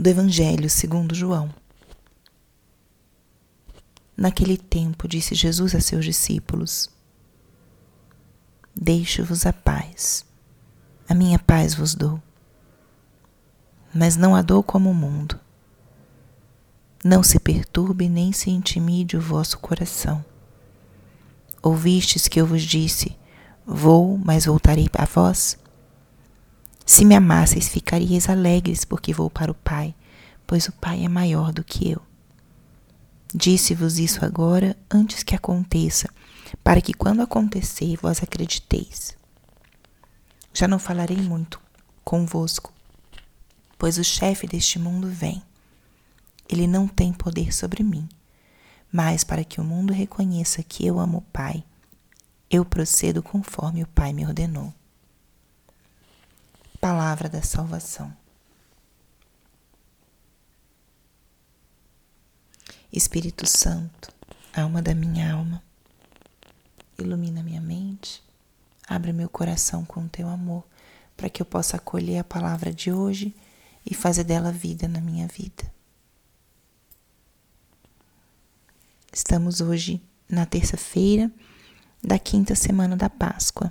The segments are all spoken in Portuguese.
do Evangelho segundo João. Naquele tempo, disse Jesus a seus discípulos: Deixo-vos a paz, a minha paz vos dou, mas não a dou como o mundo. Não se perturbe nem se intimide o vosso coração. Ouvistes que eu vos disse: Vou, mas voltarei a vós? Se me amasseis, ficaríeis alegres, porque vou para o Pai, pois o Pai é maior do que eu. Disse-vos isso agora, antes que aconteça, para que quando acontecer vós acrediteis. Já não falarei muito convosco, pois o chefe deste mundo vem. Ele não tem poder sobre mim, mas para que o mundo reconheça que eu amo o Pai, eu procedo conforme o Pai me ordenou. Palavra da Salvação. Espírito Santo, alma da minha alma, ilumina minha mente, abre meu coração com teu amor, para que eu possa acolher a palavra de hoje e fazer dela vida na minha vida. Estamos hoje na terça-feira da quinta semana da Páscoa.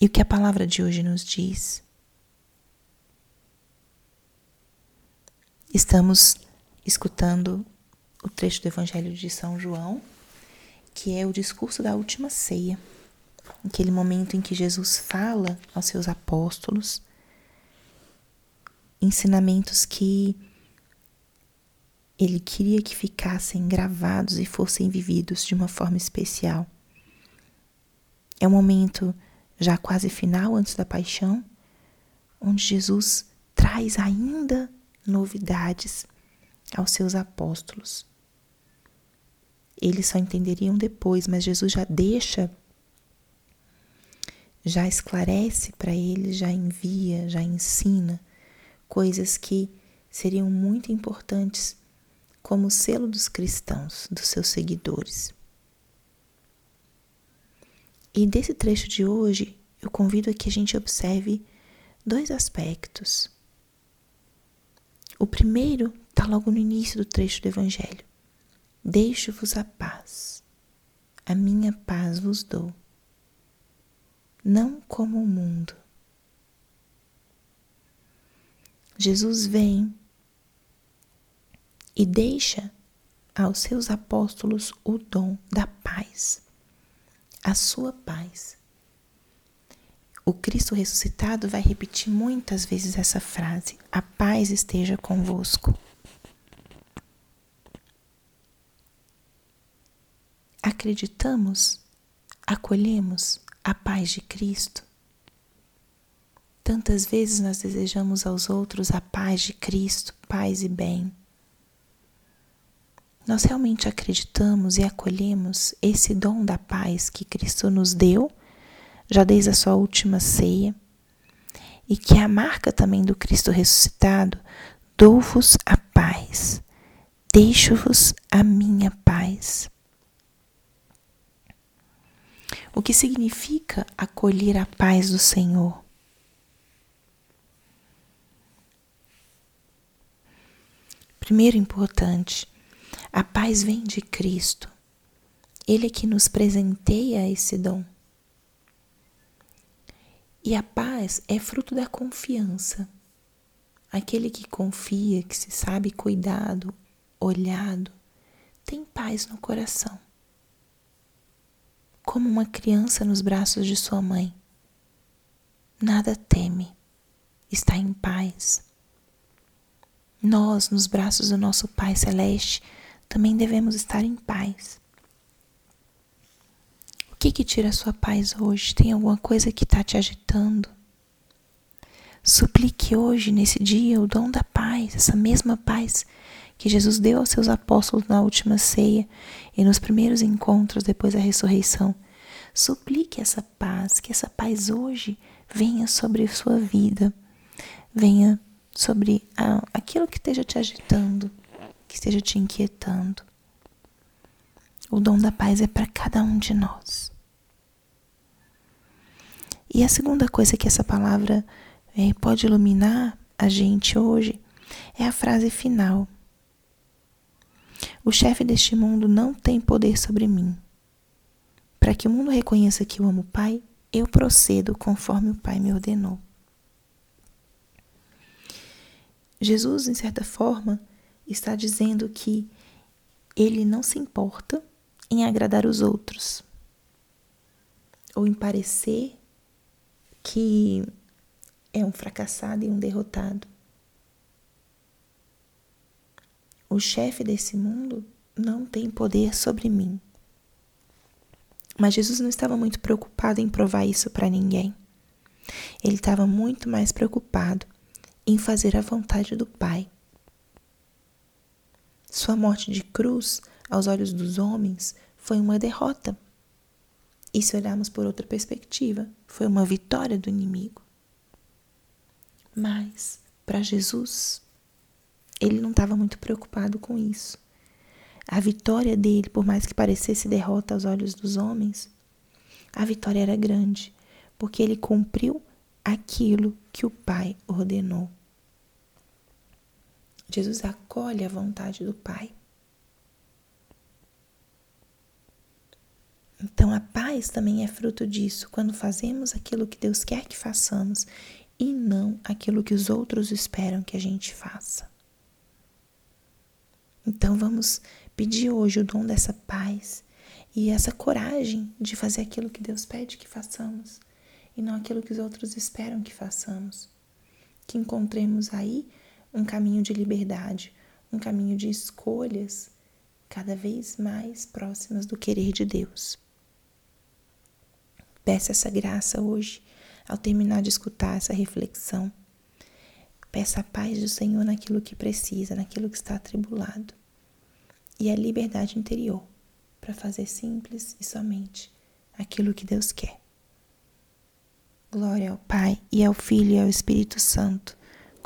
E o que a palavra de hoje nos diz? Estamos escutando o trecho do Evangelho de São João, que é o discurso da última ceia, aquele momento em que Jesus fala aos seus apóstolos ensinamentos que ele queria que ficassem gravados e fossem vividos de uma forma especial. É um momento já quase final antes da paixão, onde Jesus traz ainda novidades aos seus apóstolos. Eles só entenderiam depois, mas Jesus já deixa, já esclarece para eles, já envia, já ensina coisas que seriam muito importantes como selo dos cristãos, dos seus seguidores. E desse trecho de hoje, eu convido a que a gente observe dois aspectos. O primeiro está logo no início do trecho do Evangelho. Deixo-vos a paz, a minha paz vos dou, não como o mundo. Jesus vem e deixa aos seus apóstolos o dom da paz a sua paz. O Cristo ressuscitado vai repetir muitas vezes essa frase: A paz esteja convosco. Acreditamos, acolhemos a paz de Cristo. Tantas vezes nós desejamos aos outros a paz de Cristo, paz e bem. Nós realmente acreditamos e acolhemos esse dom da paz que Cristo nos deu, já desde a sua última ceia, e que é a marca também do Cristo ressuscitado: dou-vos a paz, deixo-vos a minha paz. O que significa acolher a paz do Senhor? Primeiro importante, a paz vem de Cristo. Ele é que nos presenteia esse dom. E a paz é fruto da confiança. Aquele que confia, que se sabe cuidado, olhado, tem paz no coração. Como uma criança nos braços de sua mãe. Nada teme, está em paz. Nós, nos braços do nosso Pai Celeste, também devemos estar em paz. O que que tira a sua paz hoje? Tem alguma coisa que está te agitando? Suplique hoje, nesse dia, o dom da paz, essa mesma paz que Jesus deu aos seus apóstolos na última ceia e nos primeiros encontros depois da ressurreição. Suplique essa paz, que essa paz hoje venha sobre a sua vida, venha sobre a, aquilo que esteja te agitando que esteja te inquietando. O dom da paz é para cada um de nós. E a segunda coisa que essa palavra é, pode iluminar a gente hoje é a frase final. O chefe deste mundo não tem poder sobre mim. Para que o mundo reconheça que eu amo o Pai, eu procedo conforme o Pai me ordenou. Jesus, em certa forma, está dizendo que ele não se importa em agradar os outros ou em parecer que é um fracassado e um derrotado. O chefe desse mundo não tem poder sobre mim. Mas Jesus não estava muito preocupado em provar isso para ninguém. Ele estava muito mais preocupado em fazer a vontade do Pai. Sua morte de cruz, aos olhos dos homens, foi uma derrota. E se olharmos por outra perspectiva, foi uma vitória do inimigo. Mas, para Jesus, ele não estava muito preocupado com isso. A vitória dele, por mais que parecesse derrota aos olhos dos homens, a vitória era grande, porque ele cumpriu aquilo que o Pai ordenou. Jesus acolhe a vontade do Pai. Então a paz também é fruto disso, quando fazemos aquilo que Deus quer que façamos e não aquilo que os outros esperam que a gente faça. Então vamos pedir hoje o dom dessa paz e essa coragem de fazer aquilo que Deus pede que façamos e não aquilo que os outros esperam que façamos. Que encontremos aí um caminho de liberdade, um caminho de escolhas cada vez mais próximas do querer de Deus. Peça essa graça hoje, ao terminar de escutar essa reflexão. Peça a paz do Senhor naquilo que precisa, naquilo que está atribulado. E a liberdade interior para fazer simples e somente aquilo que Deus quer. Glória ao Pai, e ao Filho e ao Espírito Santo,